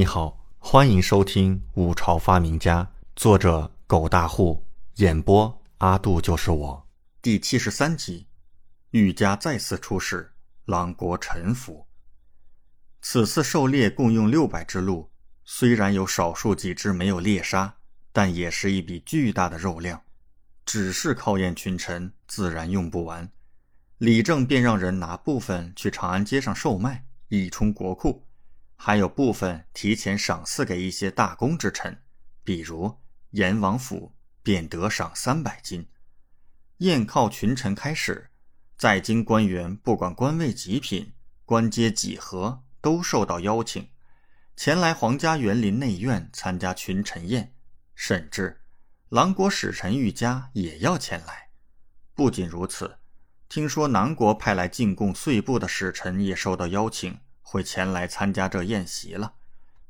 你好，欢迎收听《五朝发明家》，作者狗大户，演播阿杜就是我，第七十三集，玉家再次出事，狼国臣服。此次狩猎共用六百只鹿，虽然有少数几只没有猎杀，但也是一笔巨大的肉量，只是考验群臣，自然用不完。李正便让人拿部分去长安街上售卖，以充国库。还有部分提前赏赐给一些大功之臣，比如阎王府便得赏三百金。宴靠群臣开始，在京官员不管官位几品、官阶几何，都受到邀请，前来皇家园林内院参加群臣宴。甚至，狼国使臣玉家也要前来。不仅如此，听说南国派来进贡岁布的使臣也受到邀请。会前来参加这宴席了，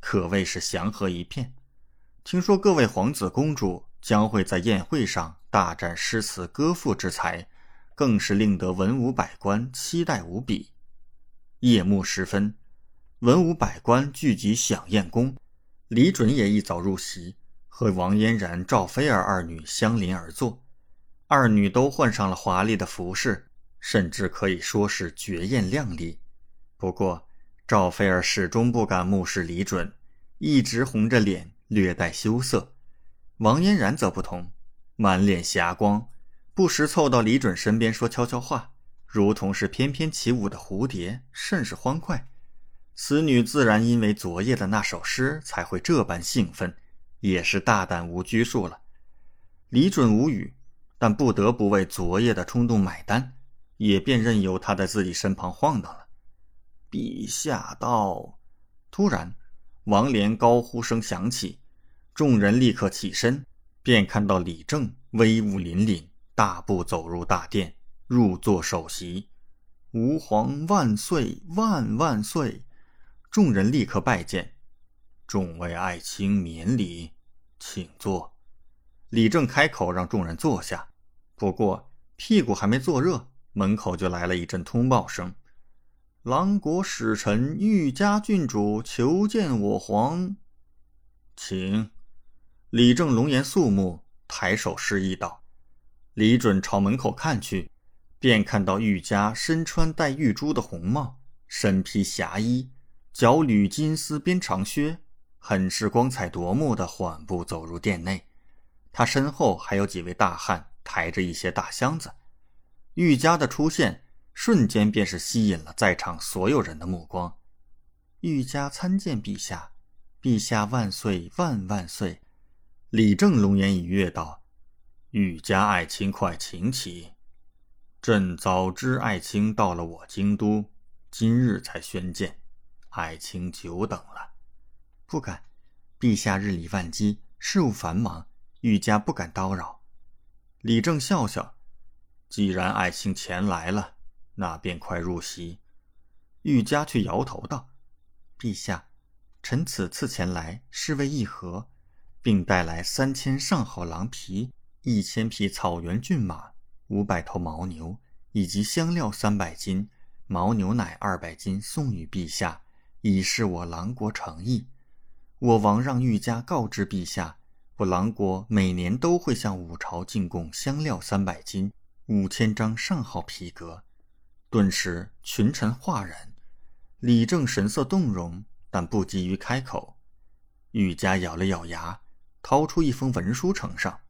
可谓是祥和一片。听说各位皇子公主将会在宴会上大展诗词歌赋之才，更是令得文武百官期待无比。夜幕时分，文武百官聚集享宴宫，李准也一早入席，和王嫣然、赵菲儿二女相邻而坐。二女都换上了华丽的服饰，甚至可以说是绝艳靓丽。不过，赵菲儿始终不敢目视李准，一直红着脸，略带羞涩。王嫣然则不同，满脸霞光，不时凑到李准身边说悄悄话，如同是翩翩起舞的蝴蝶，甚是欢快。此女自然因为昨夜的那首诗才会这般兴奋，也是大胆无拘束了。李准无语，但不得不为昨夜的冲动买单，也便任由她在自己身旁晃荡了。陛下到！突然，王连高呼声响起，众人立刻起身，便看到李正威武凛凛，大步走入大殿，入座首席。吾皇万岁万万岁！众人立刻拜见，众位爱卿免礼，请坐。李正开口让众人坐下，不过屁股还没坐热，门口就来了一阵通报声。狼国使臣玉家郡主求见我皇，请。李正龙颜肃穆，抬手示意道：“李准朝门口看去，便看到玉家身穿带玉珠的红帽，身披霞衣，脚履金丝边长靴，很是光彩夺目的缓步走入殿内。他身后还有几位大汉抬着一些大箱子。玉家的出现。”瞬间便是吸引了在场所有人的目光。玉家参见陛下，陛下万岁万万岁！李正龙颜一跃道：“玉家爱卿，快请起。朕早知爱卿到了我京都，今日才宣见，爱卿久等了。不敢，陛下日理万机，事务繁忙，玉家不敢叨扰。”李正笑笑：“既然爱卿前来了。”那便快入席。玉家却摇头道：“陛下，臣此次前来是为议和，并带来三千上好狼皮、一千匹草原骏马、五百头牦牛，以及香料三百斤、牦牛奶二百斤，送与陛下，以示我狼国诚意。我王让玉家告知陛下，我狼国每年都会向五朝进贡香料三百斤、五千张上好皮革。”顿时，群臣哗然。李正神色动容，但不急于开口。玉家咬了咬牙，掏出一封文书，呈上：“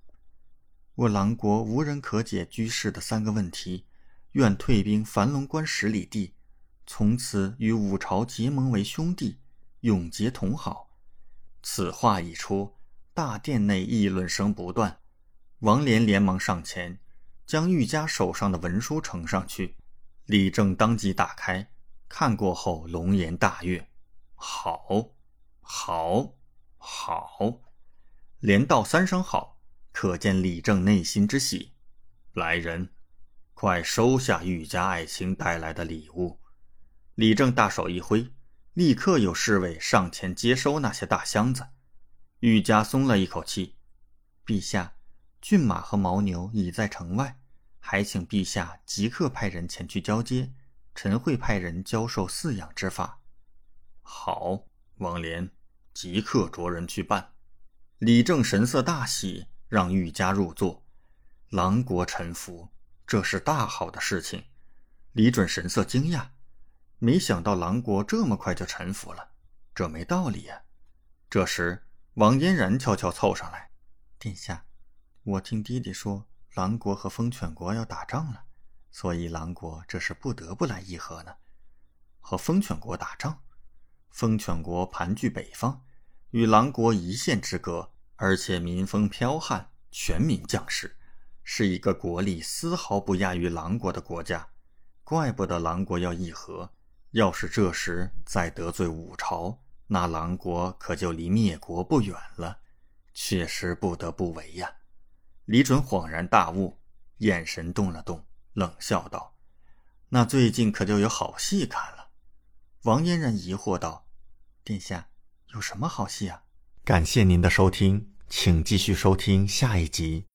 我狼国无人可解居士的三个问题，愿退兵樊龙关十里地，从此与五朝结盟为兄弟，永结同好。”此话一出，大殿内议论声不断。王连连忙上前，将玉家手上的文书呈上去。李正当即打开，看过后龙颜大悦，好，好，好，连道三声好，可见李正内心之喜。来人，快收下玉家爱卿带来的礼物。李正大手一挥，立刻有侍卫上前接收那些大箱子。玉家松了一口气，陛下，骏马和牦牛已在城外。还请陛下即刻派人前去交接，臣会派人教授饲养之法。好，王莲，即刻着人去办。李正神色大喜，让玉家入座。狼国臣服，这是大好的事情。李准神色惊讶，没想到狼国这么快就臣服了，这没道理呀。这时，王嫣然悄悄凑上来：“殿下，我听弟弟说，狼国和风犬国要打仗了，所以狼国这是不得不来议和呢。和风犬国打仗？风犬国盘踞北方，与狼国一线之隔，而且民风剽悍，全民将士。”是一个国力丝毫不亚于狼国的国家，怪不得狼国要议和。要是这时再得罪武朝，那狼国可就离灭国不远了。确实不得不为呀！李准恍然大悟，眼神动了动，冷笑道：“那最近可就有好戏看了。”王嫣然疑惑道：“殿下有什么好戏啊？”感谢您的收听，请继续收听下一集。